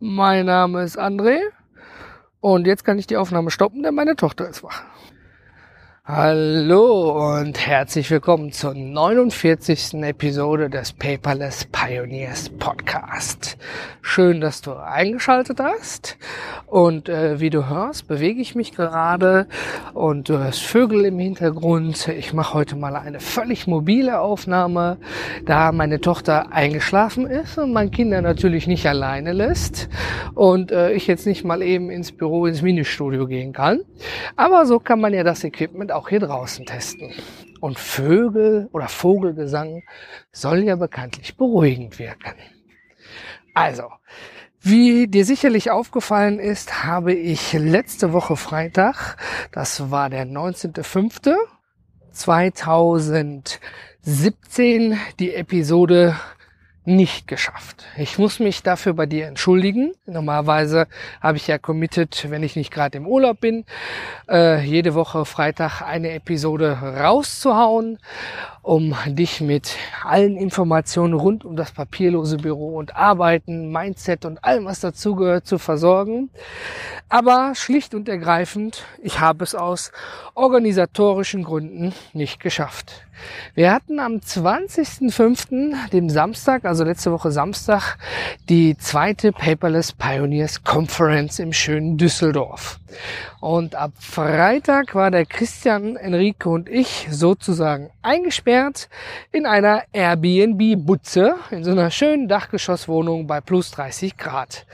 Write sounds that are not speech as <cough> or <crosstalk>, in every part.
Mein Name ist André und jetzt kann ich die Aufnahme stoppen, denn meine Tochter ist wach. Hallo und herzlich willkommen zur 49. Episode des Paperless Pioneers Podcast. Schön, dass du eingeschaltet hast. Und äh, wie du hörst, bewege ich mich gerade und du hörst Vögel im Hintergrund. Ich mache heute mal eine völlig mobile Aufnahme, da meine Tochter eingeschlafen ist und mein Kinder natürlich nicht alleine lässt und äh, ich jetzt nicht mal eben ins Büro, ins Ministudio gehen kann. Aber so kann man ja das Equipment auch hier draußen testen. Und Vögel oder Vogelgesang soll ja bekanntlich beruhigend wirken. Also, wie dir sicherlich aufgefallen ist, habe ich letzte Woche Freitag, das war der 19.05.2017, die Episode nicht geschafft. Ich muss mich dafür bei dir entschuldigen. Normalerweise habe ich ja committed, wenn ich nicht gerade im Urlaub bin, äh, jede Woche Freitag eine Episode rauszuhauen, um dich mit allen Informationen rund um das papierlose Büro und Arbeiten, Mindset und allem, was dazugehört, zu versorgen. Aber schlicht und ergreifend, ich habe es aus organisatorischen Gründen nicht geschafft. Wir hatten am 20.05., dem Samstag, also letzte Woche Samstag, die zweite Paperless Pioneers Conference im schönen Düsseldorf. Und ab Freitag war der Christian, Enrique und ich sozusagen eingesperrt in einer Airbnb-Butze in so einer schönen Dachgeschosswohnung bei plus 30 Grad.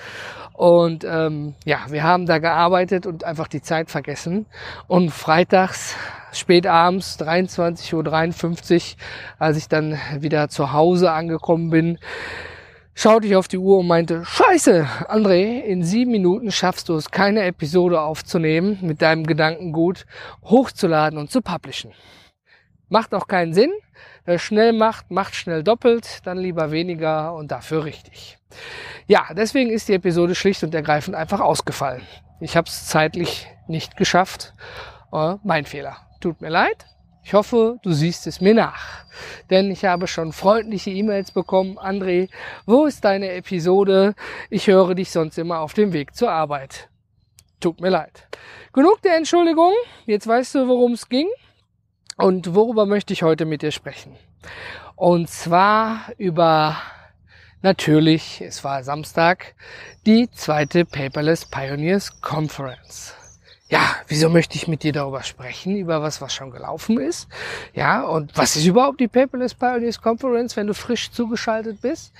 Und ähm, ja, wir haben da gearbeitet und einfach die Zeit vergessen. Und freitags, spät abends, 23.53 Uhr, als ich dann wieder zu Hause angekommen bin, schaute ich auf die Uhr und meinte, scheiße, André, in sieben Minuten schaffst du es, keine Episode aufzunehmen, mit deinem Gedankengut hochzuladen und zu publishen. Macht auch keinen Sinn. Wer schnell macht, macht schnell doppelt, dann lieber weniger und dafür richtig. Ja, deswegen ist die Episode schlicht und ergreifend einfach ausgefallen. Ich habe es zeitlich nicht geschafft. Äh, mein Fehler. Tut mir leid. Ich hoffe, du siehst es mir nach. Denn ich habe schon freundliche E-Mails bekommen. André, wo ist deine Episode? Ich höre dich sonst immer auf dem Weg zur Arbeit. Tut mir leid. Genug der Entschuldigung. Jetzt weißt du, worum es ging. Und worüber möchte ich heute mit dir sprechen? Und zwar über natürlich, es war Samstag, die zweite Paperless Pioneers Conference. Ja, wieso möchte ich mit dir darüber sprechen, über was, was schon gelaufen ist? Ja, und was ist überhaupt die Paperless Pioneers Conference, wenn du frisch zugeschaltet bist?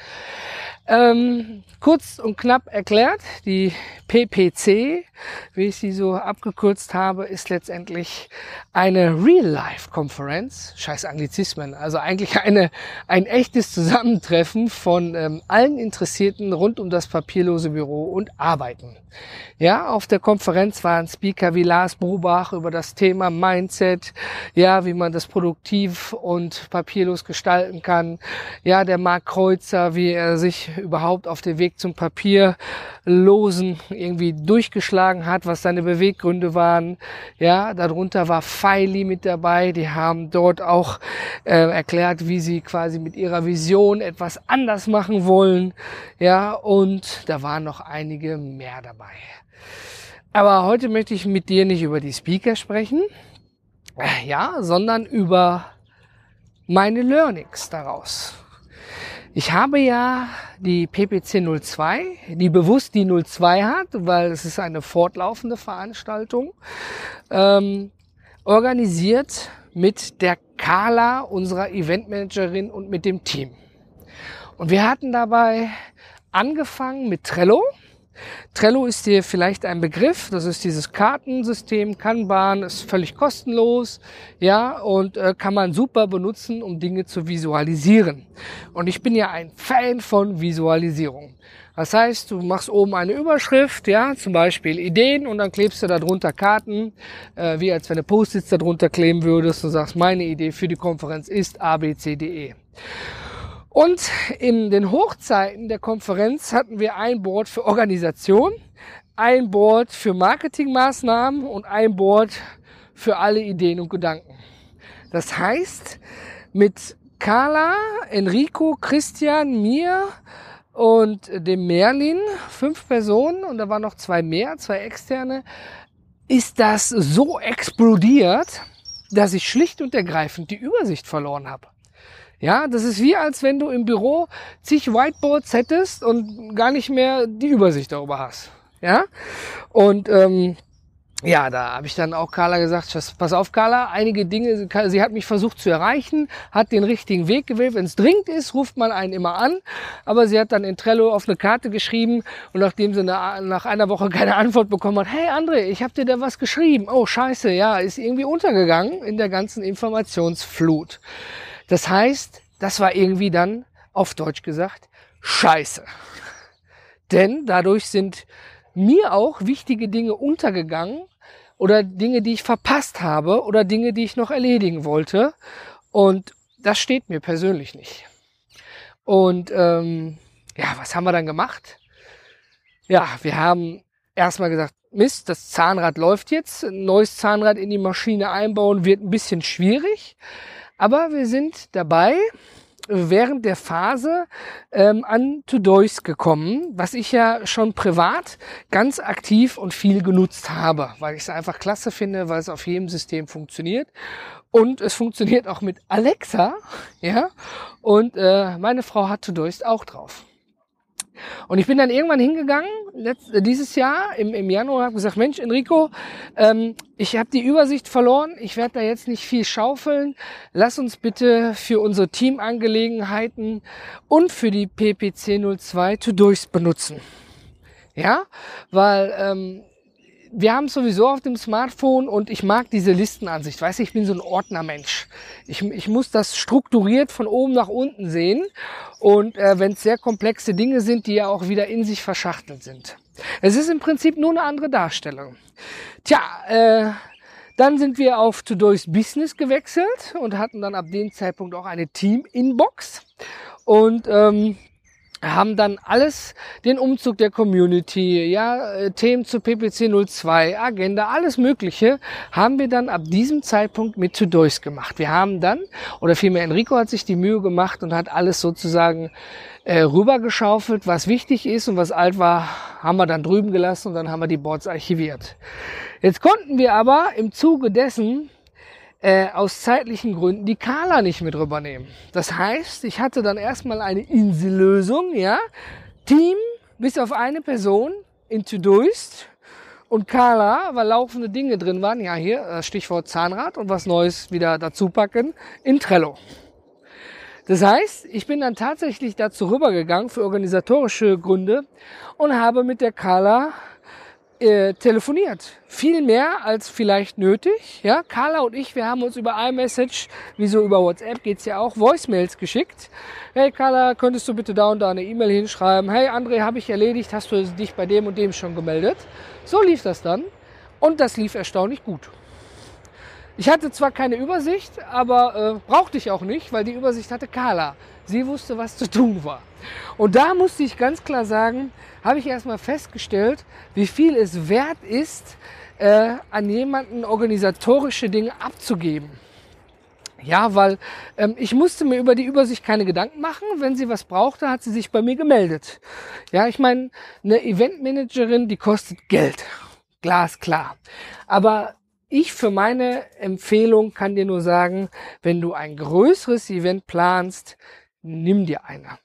Ähm, kurz und knapp erklärt, die PPC, wie ich sie so abgekürzt habe, ist letztendlich eine Real-Life-Konferenz, scheiß Anglizismen, also eigentlich eine, ein echtes Zusammentreffen von ähm, allen Interessierten rund um das papierlose Büro und Arbeiten. Ja, auf der Konferenz waren Speaker wie Lars Brubach über das Thema Mindset, ja, wie man das produktiv und papierlos gestalten kann. Ja, der Marc Kreuzer, wie er sich überhaupt auf den Weg zum Papierlosen irgendwie durchgeschlagen hat, was seine Beweggründe waren. Ja, darunter war Feili mit dabei. Die haben dort auch äh, erklärt, wie sie quasi mit ihrer Vision etwas anders machen wollen. Ja, und da waren noch einige mehr dabei. Aber heute möchte ich mit dir nicht über die Speaker sprechen, äh, ja, sondern über meine Learnings daraus. Ich habe ja die PPC 02, die bewusst die 02 hat, weil es ist eine fortlaufende Veranstaltung, ähm, organisiert mit der Carla, unserer Eventmanagerin und mit dem Team. Und wir hatten dabei angefangen mit Trello Trello ist dir vielleicht ein Begriff. Das ist dieses Kartensystem, Kanban, ist völlig kostenlos, ja, und äh, kann man super benutzen, um Dinge zu visualisieren. Und ich bin ja ein Fan von Visualisierung. Das heißt, du machst oben eine Überschrift, ja, zum Beispiel Ideen und dann klebst du darunter Karten, äh, wie als wenn du Post-its darunter kleben würdest und sagst, meine Idee für die Konferenz ist ABCDE. Und in den Hochzeiten der Konferenz hatten wir ein Board für Organisation, ein Board für Marketingmaßnahmen und ein Board für alle Ideen und Gedanken. Das heißt, mit Carla, Enrico, Christian, mir und dem Merlin, fünf Personen und da waren noch zwei mehr, zwei externe, ist das so explodiert, dass ich schlicht und ergreifend die Übersicht verloren habe. Ja, das ist wie als wenn du im Büro zig Whiteboards hättest und gar nicht mehr die Übersicht darüber hast. Ja, und ähm, ja, da habe ich dann auch Carla gesagt, pass auf Carla, einige Dinge, sie hat mich versucht zu erreichen, hat den richtigen Weg gewählt. Wenn es dringend ist, ruft man einen immer an. Aber sie hat dann in Trello auf eine Karte geschrieben und nachdem sie nach einer Woche <laughs> keine Antwort bekommen hat, hey André, ich habe dir da was geschrieben. Oh scheiße, ja, ist irgendwie untergegangen in der ganzen Informationsflut. Das heißt, das war irgendwie dann auf Deutsch gesagt scheiße. <laughs> Denn dadurch sind mir auch wichtige Dinge untergegangen oder Dinge, die ich verpasst habe oder Dinge, die ich noch erledigen wollte. Und das steht mir persönlich nicht. Und ähm, ja, was haben wir dann gemacht? Ja, wir haben erstmal gesagt, Mist, das Zahnrad läuft jetzt. Ein neues Zahnrad in die Maschine einbauen wird ein bisschen schwierig. Aber wir sind dabei, während der Phase ähm, an Todois gekommen, was ich ja schon privat ganz aktiv und viel genutzt habe, weil ich es einfach klasse finde, weil es auf jedem System funktioniert. Und es funktioniert auch mit Alexa, <laughs> ja. Und äh, meine Frau hat Todoist auch drauf. Und ich bin dann irgendwann hingegangen, letzt, äh, dieses Jahr im, im Januar, habe gesagt, Mensch, Enrico, ähm, ich habe die Übersicht verloren, ich werde da jetzt nicht viel schaufeln. Lass uns bitte für unsere Teamangelegenheiten und für die PPC 02 To-Do's benutzen. Ja, weil ähm, wir haben sowieso auf dem Smartphone und ich mag diese Listenansicht. Weißt du, ich bin so ein Ordnermensch. Ich, ich muss das strukturiert von oben nach unten sehen. Und äh, wenn es sehr komplexe Dinge sind, die ja auch wieder in sich verschachtelt sind. Es ist im Prinzip nur eine andere Darstellung. Tja, äh, dann sind wir auf Todo's Business gewechselt und hatten dann ab dem Zeitpunkt auch eine Team-Inbox. Und ähm, haben dann alles, den Umzug der Community, ja, äh, Themen zu PPC 02, Agenda, alles Mögliche, haben wir dann ab diesem Zeitpunkt mit Todois gemacht. Wir haben dann, oder vielmehr Enrico hat sich die Mühe gemacht und hat alles sozusagen äh, rübergeschaufelt, was wichtig ist und was alt war, haben wir dann drüben gelassen und dann haben wir die Boards archiviert. Jetzt konnten wir aber im Zuge dessen äh, aus zeitlichen Gründen die Kala nicht mit rübernehmen. Das heißt, ich hatte dann erstmal eine Insellösung, ja. Team bis auf eine Person in Todoist und Carla, weil laufende Dinge drin waren, ja hier äh, Stichwort Zahnrad und was Neues wieder dazu packen, in Trello. Das heißt, ich bin dann tatsächlich dazu rübergegangen für organisatorische Gründe und habe mit der Carla äh, telefoniert. Viel mehr als vielleicht nötig. Ja, Carla und ich, wir haben uns über iMessage, wie so über WhatsApp geht's ja auch, Voicemails geschickt. Hey Carla, könntest du bitte da und da eine E-Mail hinschreiben? Hey André, habe ich erledigt, hast du dich bei dem und dem schon gemeldet? So lief das dann und das lief erstaunlich gut. Ich hatte zwar keine Übersicht, aber äh, brauchte ich auch nicht, weil die Übersicht hatte Carla. Sie wusste, was zu tun war. Und da musste ich ganz klar sagen, habe ich erstmal festgestellt, wie viel es wert ist, äh, an jemanden organisatorische Dinge abzugeben. Ja, weil ähm, ich musste mir über die Übersicht keine Gedanken machen. Wenn sie was brauchte, hat sie sich bei mir gemeldet. Ja, ich meine, eine Eventmanagerin, die kostet Geld. Glasklar. Aber ich für meine Empfehlung kann dir nur sagen, wenn du ein größeres Event planst, nimm dir eine.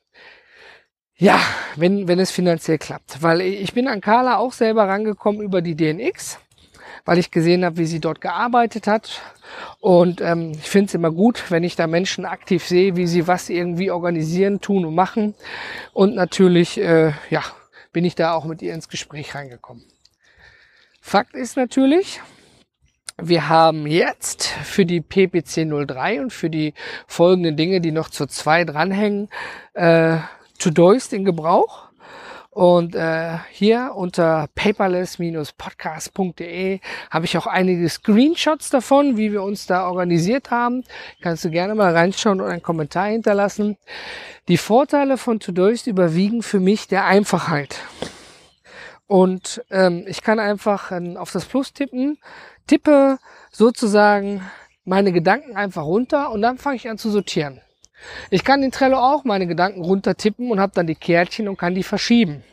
Ja, wenn, wenn es finanziell klappt. Weil ich bin an Carla auch selber rangekommen über die DNX, weil ich gesehen habe, wie sie dort gearbeitet hat. Und ähm, ich finde es immer gut, wenn ich da Menschen aktiv sehe, wie sie was irgendwie organisieren, tun und machen. Und natürlich, äh, ja, bin ich da auch mit ihr ins Gespräch reingekommen. Fakt ist natürlich, wir haben jetzt für die PPC 03 und für die folgenden Dinge, die noch zu zwei dranhängen, äh, Todoist in Gebrauch. Und äh, hier unter paperless-podcast.de habe ich auch einige Screenshots davon, wie wir uns da organisiert haben. Kannst du gerne mal reinschauen und einen Kommentar hinterlassen. Die Vorteile von Todoist überwiegen für mich der Einfachheit. Und ähm, ich kann einfach äh, auf das Plus tippen, tippe sozusagen meine Gedanken einfach runter und dann fange ich an zu sortieren. Ich kann in Trello auch meine Gedanken runter tippen und habe dann die Kärtchen und kann die verschieben.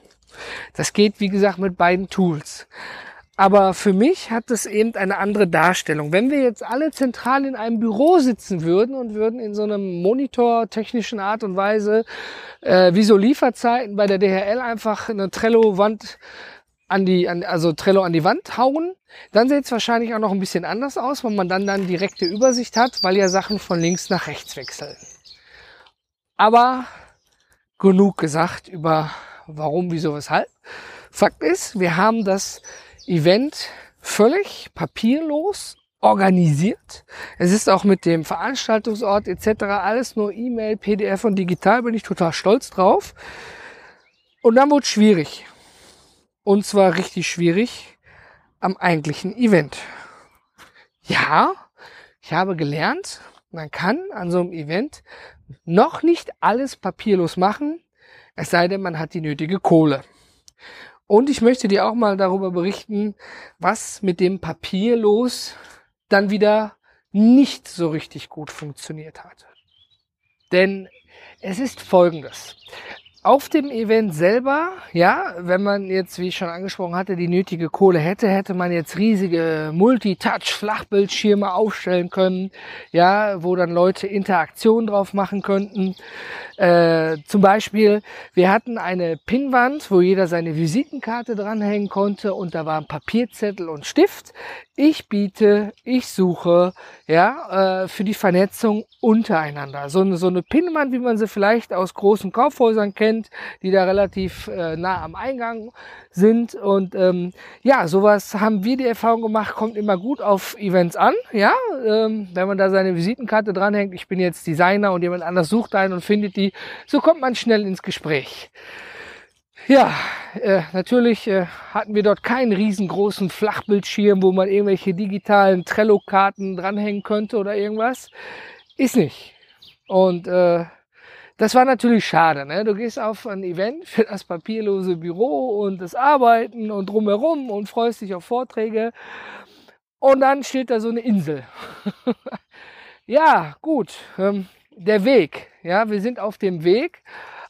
Das geht, wie gesagt, mit beiden Tools. Aber für mich hat es eben eine andere Darstellung. Wenn wir jetzt alle zentral in einem Büro sitzen würden und würden in so einem Monitor-technischen Art und Weise, äh, wie so Lieferzeiten bei der DHL einfach eine Trello-Wand an die, an, also Trello an die Wand hauen, dann sieht es wahrscheinlich auch noch ein bisschen anders aus, weil man dann dann direkte Übersicht hat, weil ja Sachen von links nach rechts wechseln. Aber genug gesagt über warum, wieso, weshalb. Fakt ist, wir haben das Event völlig papierlos organisiert. Es ist auch mit dem Veranstaltungsort etc. alles nur E-Mail, PDF und digital, bin ich total stolz drauf. Und dann wurde es schwierig. Und zwar richtig schwierig am eigentlichen Event. Ja, ich habe gelernt, man kann an so einem Event noch nicht alles papierlos machen, es sei denn, man hat die nötige Kohle. Und ich möchte dir auch mal darüber berichten, was mit dem Papierlos dann wieder nicht so richtig gut funktioniert hat. Denn es ist folgendes auf dem Event selber, ja, wenn man jetzt, wie ich schon angesprochen hatte, die nötige Kohle hätte, hätte man jetzt riesige Multitouch-Flachbildschirme aufstellen können, ja, wo dann Leute Interaktion drauf machen könnten. Äh, zum Beispiel, wir hatten eine Pinnwand, wo jeder seine Visitenkarte dranhängen konnte und da waren Papierzettel und Stift. Ich biete, ich suche, ja, äh, für die Vernetzung untereinander. So eine, so eine Pinnwand, wie man sie vielleicht aus großen Kaufhäusern kennt, die da relativ äh, nah am Eingang sind. Und ähm, ja, sowas haben wir die Erfahrung gemacht, kommt immer gut auf Events an. Ja, ähm, wenn man da seine Visitenkarte dranhängt, ich bin jetzt Designer und jemand anders sucht einen und findet die, so kommt man schnell ins Gespräch. Ja, äh, natürlich äh, hatten wir dort keinen riesengroßen Flachbildschirm, wo man irgendwelche digitalen Trello-Karten dranhängen könnte oder irgendwas. Ist nicht. Und äh, das war natürlich schade. Ne? Du gehst auf ein Event für das papierlose Büro und das Arbeiten und drumherum und freust dich auf Vorträge. Und dann steht da so eine Insel. <laughs> ja, gut. Ähm, der Weg. Ja, wir sind auf dem Weg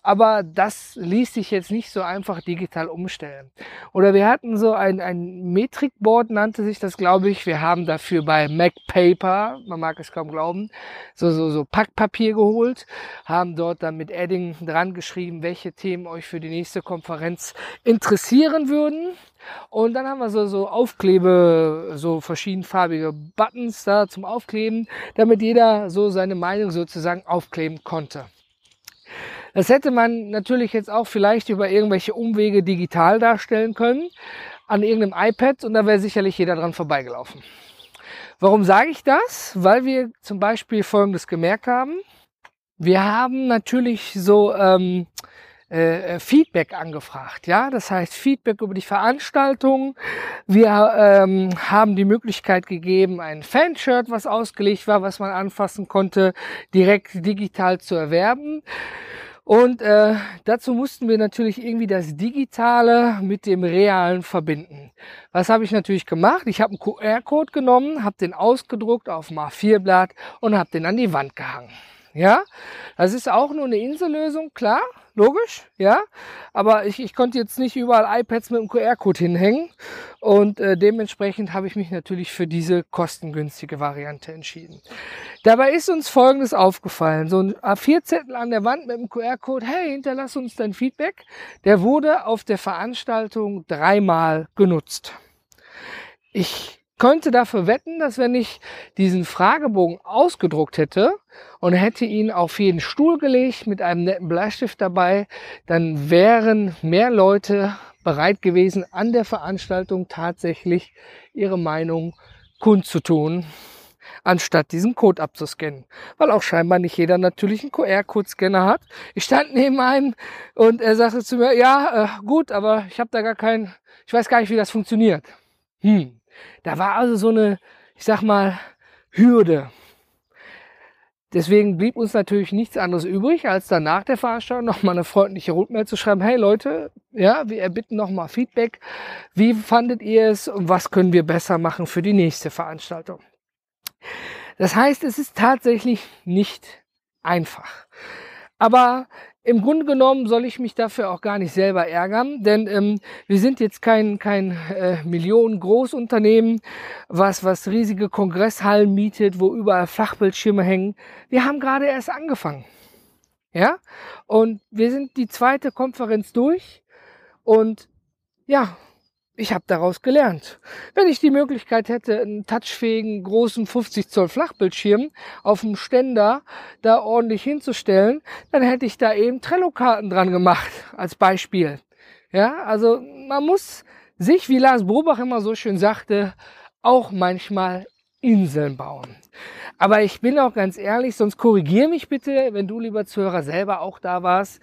aber das ließ sich jetzt nicht so einfach digital umstellen. Oder wir hatten so ein, ein Metrikboard, nannte sich das, glaube ich. Wir haben dafür bei MacPaper, man mag es kaum glauben, so, so, so Packpapier geholt, haben dort dann mit Edding dran geschrieben, welche Themen euch für die nächste Konferenz interessieren würden. Und dann haben wir so, so Aufklebe, so verschiedenfarbige Buttons da zum Aufkleben, damit jeder so seine Meinung sozusagen aufkleben konnte. Das hätte man natürlich jetzt auch vielleicht über irgendwelche Umwege digital darstellen können, an irgendeinem iPad und da wäre sicherlich jeder dran vorbeigelaufen. Warum sage ich das? Weil wir zum Beispiel Folgendes gemerkt haben. Wir haben natürlich so ähm, äh, Feedback angefragt, ja, das heißt Feedback über die Veranstaltung. Wir ähm, haben die Möglichkeit gegeben, ein Fanshirt, was ausgelegt war, was man anfassen konnte, direkt digital zu erwerben. Und äh, dazu mussten wir natürlich irgendwie das Digitale mit dem Realen verbinden. Was habe ich natürlich gemacht? Ich habe einen QR-Code genommen, habe den ausgedruckt auf dem A4-Blatt und habe den an die Wand gehangen. Ja, das ist auch nur eine Insellösung, klar, logisch, ja. Aber ich, ich konnte jetzt nicht überall iPads mit dem QR-Code hinhängen und äh, dementsprechend habe ich mich natürlich für diese kostengünstige Variante entschieden. Dabei ist uns Folgendes aufgefallen: So ein A4-Zettel an der Wand mit dem QR-Code. Hey, hinterlass uns dein Feedback. Der wurde auf der Veranstaltung dreimal genutzt. Ich könnte dafür wetten, dass wenn ich diesen Fragebogen ausgedruckt hätte und hätte ihn auf jeden Stuhl gelegt mit einem netten Bleistift dabei, dann wären mehr Leute bereit gewesen, an der Veranstaltung tatsächlich ihre Meinung kundzutun, anstatt diesen Code abzuscannen. Weil auch scheinbar nicht jeder natürlich einen QR-Code-Scanner hat. Ich stand neben einem und er sagte zu mir, ja, äh, gut, aber ich habe da gar keinen, ich weiß gar nicht, wie das funktioniert. Hm. Da war also so eine, ich sag mal, Hürde. Deswegen blieb uns natürlich nichts anderes übrig, als dann nach der Veranstaltung nochmal eine freundliche Rundmail zu schreiben. Hey Leute, ja, wir erbitten nochmal Feedback. Wie fandet ihr es und was können wir besser machen für die nächste Veranstaltung? Das heißt, es ist tatsächlich nicht einfach. Aber im Grunde genommen soll ich mich dafür auch gar nicht selber ärgern, denn ähm, wir sind jetzt kein, kein äh, Millionen-Großunternehmen, was, was riesige Kongresshallen mietet, wo überall Flachbildschirme hängen. Wir haben gerade erst angefangen. Ja? Und wir sind die zweite Konferenz durch und ja, ich habe daraus gelernt. Wenn ich die Möglichkeit hätte, einen touchfähigen großen 50 Zoll Flachbildschirm auf dem Ständer da ordentlich hinzustellen, dann hätte ich da eben Trello-Karten dran gemacht, als Beispiel. Ja, also man muss sich, wie Lars Bobach immer so schön sagte, auch manchmal Inseln bauen. Aber ich bin auch ganz ehrlich, sonst korrigier mich bitte, wenn du, lieber Zuhörer, selber auch da warst.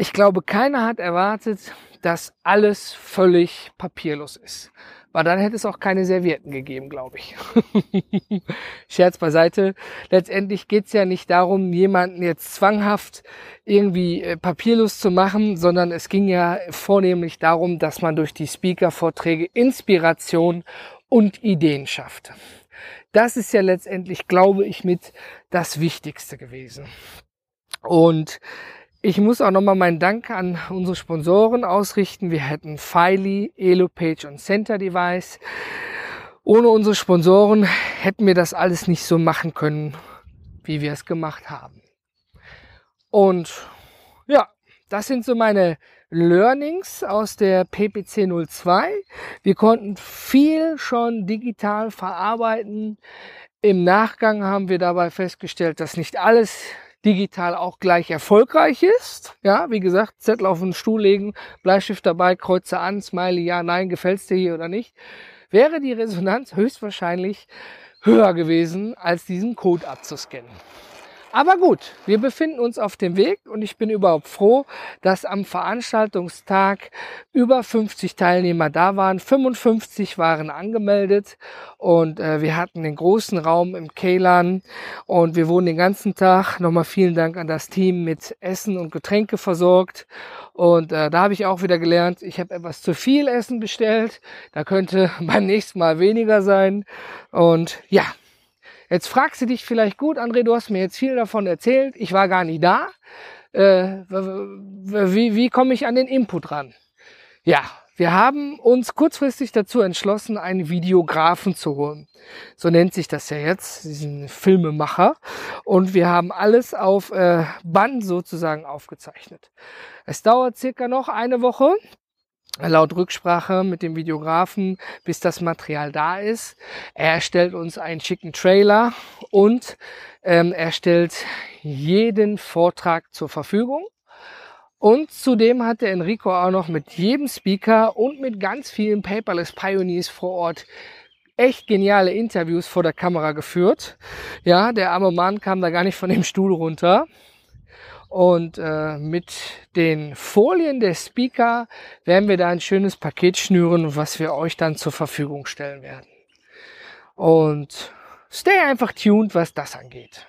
Ich glaube, keiner hat erwartet, dass alles völlig papierlos ist. Weil dann hätte es auch keine Servietten gegeben, glaube ich. <laughs> Scherz beiseite. Letztendlich geht es ja nicht darum, jemanden jetzt zwanghaft irgendwie äh, papierlos zu machen, sondern es ging ja vornehmlich darum, dass man durch die Speaker-Vorträge Inspiration und Ideen schafft. Das ist ja letztendlich, glaube ich, mit das Wichtigste gewesen. Und ich muss auch nochmal meinen Dank an unsere Sponsoren ausrichten. Wir hätten Filey, EloPage und Center Device. Ohne unsere Sponsoren hätten wir das alles nicht so machen können, wie wir es gemacht haben. Und ja, das sind so meine Learnings aus der PPC 02. Wir konnten viel schon digital verarbeiten. Im Nachgang haben wir dabei festgestellt, dass nicht alles digital auch gleich erfolgreich ist. Ja, wie gesagt, Zettel auf den Stuhl legen, Bleistift dabei, Kreuze an, Smiley, ja, nein, gefällt's dir hier oder nicht, wäre die Resonanz höchstwahrscheinlich höher gewesen, als diesen Code abzuscannen. Aber gut, wir befinden uns auf dem Weg und ich bin überhaupt froh, dass am Veranstaltungstag über 50 Teilnehmer da waren. 55 waren angemeldet und äh, wir hatten den großen Raum im Keilan und wir wurden den ganzen Tag, nochmal vielen Dank an das Team, mit Essen und Getränke versorgt. Und äh, da habe ich auch wieder gelernt, ich habe etwas zu viel Essen bestellt. Da könnte <laughs> beim nächsten Mal weniger sein. Und ja, Jetzt fragst du dich vielleicht, gut, André, du hast mir jetzt viel davon erzählt, ich war gar nicht da. Äh, wie wie komme ich an den Input ran? Ja, wir haben uns kurzfristig dazu entschlossen, einen Videografen zu holen. So nennt sich das ja jetzt, diesen Filmemacher. Und wir haben alles auf äh, Band sozusagen aufgezeichnet. Es dauert circa noch eine Woche laut Rücksprache mit dem Videografen, bis das Material da ist. Er erstellt uns einen schicken Trailer und ähm, er stellt jeden Vortrag zur Verfügung. Und zudem hat der Enrico auch noch mit jedem Speaker und mit ganz vielen Paperless Pioneers vor Ort echt geniale Interviews vor der Kamera geführt. Ja, der arme Mann kam da gar nicht von dem Stuhl runter. Und äh, mit den Folien der Speaker werden wir da ein schönes Paket schnüren, was wir euch dann zur Verfügung stellen werden. Und stay einfach tuned, was das angeht.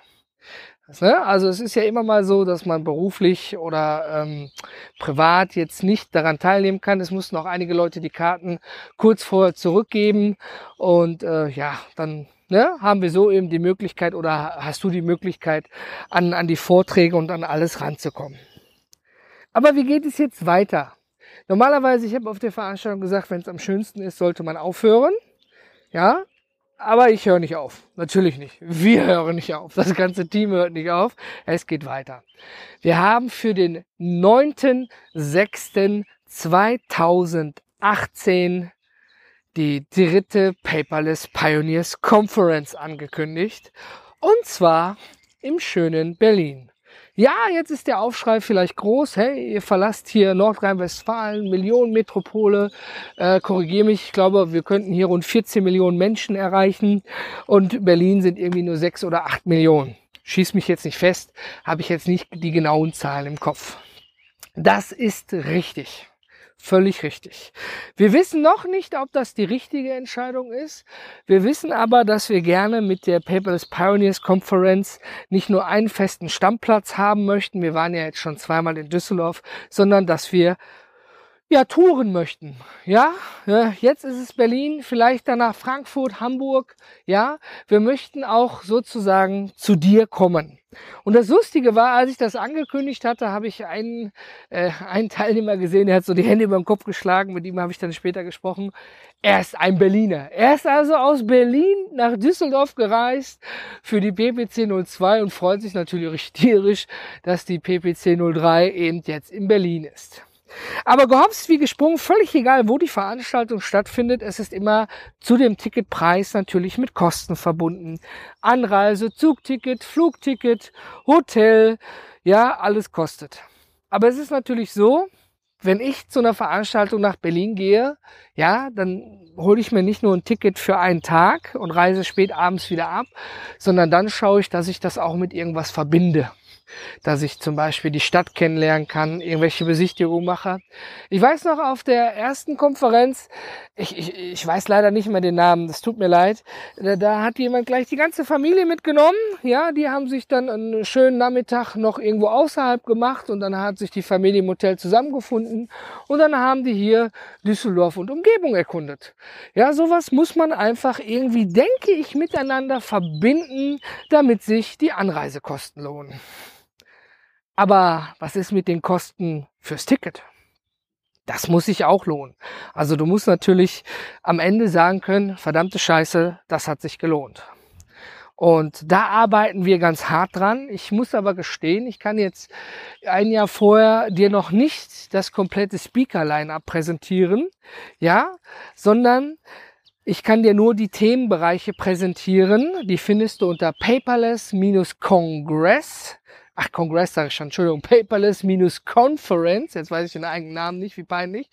Ne? Also es ist ja immer mal so, dass man beruflich oder ähm, privat jetzt nicht daran teilnehmen kann. Es mussten auch einige Leute die Karten kurz vorher zurückgeben. Und äh, ja, dann ne, haben wir so eben die Möglichkeit oder hast du die Möglichkeit, an, an die Vorträge und an alles ranzukommen. Aber wie geht es jetzt weiter? Normalerweise, ich habe auf der Veranstaltung gesagt, wenn es am schönsten ist, sollte man aufhören. Ja, aber ich höre nicht auf. Natürlich nicht. Wir hören nicht auf. Das ganze Team hört nicht auf. Es geht weiter. Wir haben für den 9.6.2018 die dritte Paperless Pioneers Conference angekündigt. Und zwar im schönen Berlin. Ja, jetzt ist der Aufschrei vielleicht groß. Hey, ihr verlasst hier Nordrhein-Westfalen, Millionenmetropole. Äh, Korrigiere mich, ich glaube, wir könnten hier rund 14 Millionen Menschen erreichen und Berlin sind irgendwie nur 6 oder 8 Millionen. Schieß mich jetzt nicht fest, habe ich jetzt nicht die genauen Zahlen im Kopf. Das ist richtig. Völlig richtig. Wir wissen noch nicht, ob das die richtige Entscheidung ist. Wir wissen aber, dass wir gerne mit der Paperless Pioneers Conference nicht nur einen festen Stammplatz haben möchten. Wir waren ja jetzt schon zweimal in Düsseldorf, sondern dass wir ja, touren möchten. Ja, jetzt ist es Berlin, vielleicht danach Frankfurt, Hamburg. Ja, wir möchten auch sozusagen zu dir kommen. Und das Lustige war, als ich das angekündigt hatte, habe ich einen, äh, einen Teilnehmer gesehen, der hat so die Hände über den Kopf geschlagen, mit ihm habe ich dann später gesprochen. Er ist ein Berliner. Er ist also aus Berlin nach Düsseldorf gereist für die PPC 02 und freut sich natürlich richtig dass die PPC 03 eben jetzt in Berlin ist. Aber gehopst wie gesprungen, völlig egal, wo die Veranstaltung stattfindet, es ist immer zu dem Ticketpreis natürlich mit Kosten verbunden. Anreise, Zugticket, Flugticket, Hotel, ja, alles kostet. Aber es ist natürlich so, wenn ich zu einer Veranstaltung nach Berlin gehe, ja, dann hole ich mir nicht nur ein Ticket für einen Tag und reise spät abends wieder ab, sondern dann schaue ich, dass ich das auch mit irgendwas verbinde dass ich zum Beispiel die Stadt kennenlernen kann, irgendwelche Besichtigungen mache. Ich weiß noch auf der ersten Konferenz, ich, ich, ich weiß leider nicht mehr den Namen, das tut mir leid, da, da hat jemand gleich die ganze Familie mitgenommen. Ja, die haben sich dann einen schönen Nachmittag noch irgendwo außerhalb gemacht und dann hat sich die Familie im Hotel zusammengefunden und dann haben die hier Düsseldorf und Umgebung erkundet. Ja, sowas muss man einfach irgendwie, denke ich, miteinander verbinden, damit sich die Anreisekosten lohnen. Aber was ist mit den Kosten fürs Ticket? Das muss sich auch lohnen. Also du musst natürlich am Ende sagen können, verdammte Scheiße, das hat sich gelohnt. Und da arbeiten wir ganz hart dran. Ich muss aber gestehen, ich kann jetzt ein Jahr vorher dir noch nicht das komplette Speaker-Line-Up präsentieren, ja, sondern ich kann dir nur die Themenbereiche präsentieren. Die findest du unter paperless-congress ach, Congress sage ich schon, Entschuldigung, Paperless-Conference, jetzt weiß ich den eigenen Namen nicht, wie peinlich,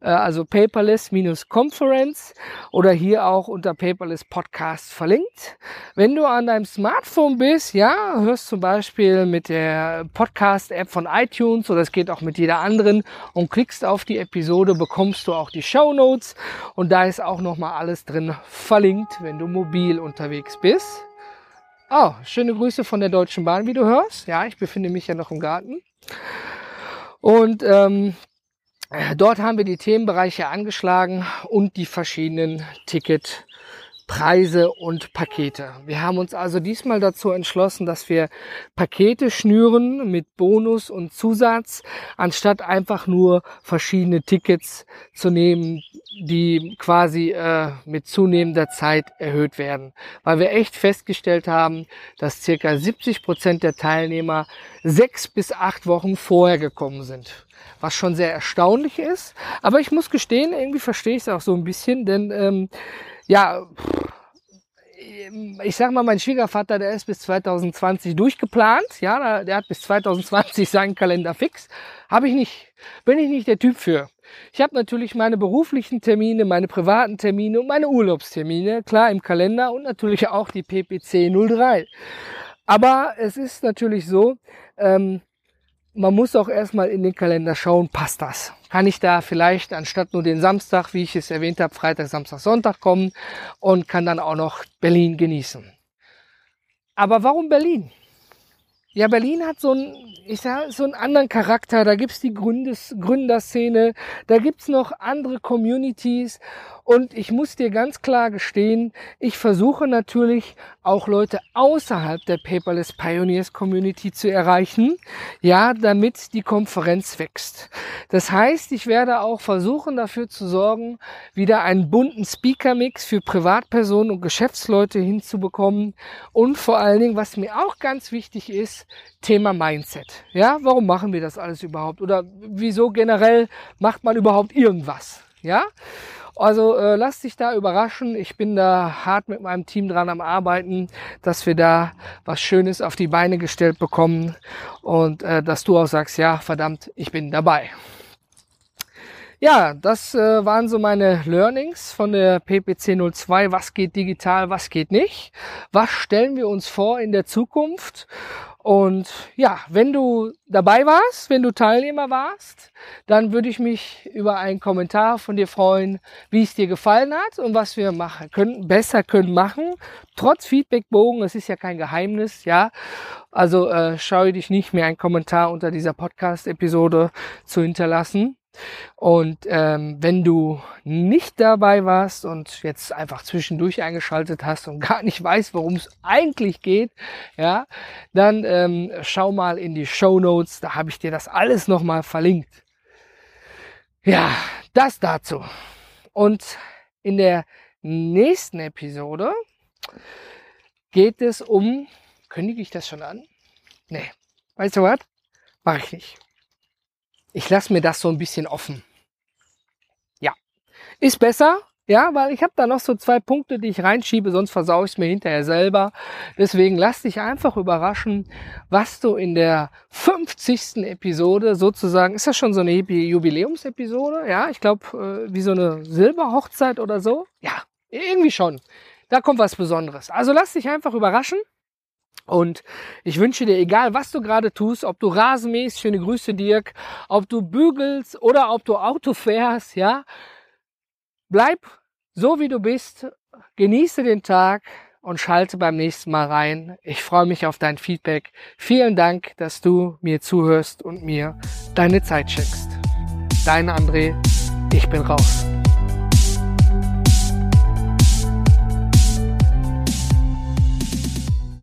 äh, also Paperless-Conference oder hier auch unter Paperless Podcast verlinkt. Wenn du an deinem Smartphone bist, ja, hörst zum Beispiel mit der Podcast-App von iTunes oder es geht auch mit jeder anderen und klickst auf die Episode, bekommst du auch die Show Notes und da ist auch nochmal alles drin verlinkt, wenn du mobil unterwegs bist. Oh, schöne Grüße von der Deutschen Bahn, wie du hörst. Ja, ich befinde mich ja noch im Garten. Und ähm, dort haben wir die Themenbereiche angeschlagen und die verschiedenen Ticket Preise und Pakete. Wir haben uns also diesmal dazu entschlossen, dass wir Pakete schnüren mit Bonus und Zusatz, anstatt einfach nur verschiedene Tickets zu nehmen, die quasi äh, mit zunehmender Zeit erhöht werden. Weil wir echt festgestellt haben, dass circa 70 Prozent der Teilnehmer sechs bis acht Wochen vorher gekommen sind was schon sehr erstaunlich ist. Aber ich muss gestehen, irgendwie verstehe ich es auch so ein bisschen, denn ähm, ja, ich sag mal, mein Schwiegervater, der ist bis 2020 durchgeplant. Ja, der hat bis 2020 seinen Kalender fix. Habe ich nicht. Bin ich nicht der Typ für. Ich habe natürlich meine beruflichen Termine, meine privaten Termine und meine Urlaubstermine, klar im Kalender und natürlich auch die PPC 03. Aber es ist natürlich so, ähm, man muss auch erstmal in den Kalender schauen, passt das? Kann ich da vielleicht anstatt nur den Samstag, wie ich es erwähnt habe, Freitag, Samstag, Sonntag kommen und kann dann auch noch Berlin genießen? Aber warum Berlin? Ja, Berlin hat so einen, ich sag, so einen anderen Charakter. Da gibt's die Gründes, Gründerszene, da gibt's noch andere Communities und ich muss dir ganz klar gestehen, ich versuche natürlich auch Leute außerhalb der Paperless Pioneers Community zu erreichen, ja, damit die Konferenz wächst. Das heißt, ich werde auch versuchen, dafür zu sorgen, wieder einen bunten Speaker-Mix für Privatpersonen und Geschäftsleute hinzubekommen und vor allen Dingen, was mir auch ganz wichtig ist, Thema Mindset. Ja, warum machen wir das alles überhaupt? Oder wieso generell macht man überhaupt irgendwas? Ja? Also äh, lass dich da überraschen. Ich bin da hart mit meinem Team dran am Arbeiten, dass wir da was Schönes auf die Beine gestellt bekommen und äh, dass du auch sagst, ja, verdammt, ich bin dabei. Ja, das äh, waren so meine Learnings von der PPC 02. Was geht digital, was geht nicht? Was stellen wir uns vor in der Zukunft? Und ja, wenn du dabei warst, wenn du Teilnehmer warst, dann würde ich mich über einen Kommentar von dir freuen, wie es dir gefallen hat und was wir machen können, besser können machen. Trotz Feedbackbogen, es ist ja kein Geheimnis, ja. Also äh, scheue dich nicht mehr einen Kommentar unter dieser Podcast-Episode zu hinterlassen. Und ähm, wenn du nicht dabei warst und jetzt einfach zwischendurch eingeschaltet hast und <laughs> gar nicht weißt, worum es eigentlich geht, ja, dann ähm, schau mal in die Show Notes, da habe ich dir das alles nochmal verlinkt. Ja, das dazu. Und in der nächsten Episode geht es um, kündige ich das schon an? Nee. Weißt du was? Mach ich nicht. Ich lasse mir das so ein bisschen offen. Ja, ist besser, ja, weil ich habe da noch so zwei Punkte, die ich reinschiebe, sonst versau ich es mir hinterher selber. Deswegen lass dich einfach überraschen, was du in der 50. Episode sozusagen, ist das schon so eine Jubiläumsepisode? Ja, ich glaube, äh, wie so eine Silberhochzeit oder so. Ja, irgendwie schon. Da kommt was Besonderes. Also lass dich einfach überraschen. Und ich wünsche dir, egal was du gerade tust, ob du Rasen mähst, schöne Grüße Dirk, ob du bügelst oder ob du Auto fährst, ja, bleib so wie du bist, genieße den Tag und schalte beim nächsten Mal rein. Ich freue mich auf dein Feedback. Vielen Dank, dass du mir zuhörst und mir deine Zeit schenkst. Dein André, ich bin raus.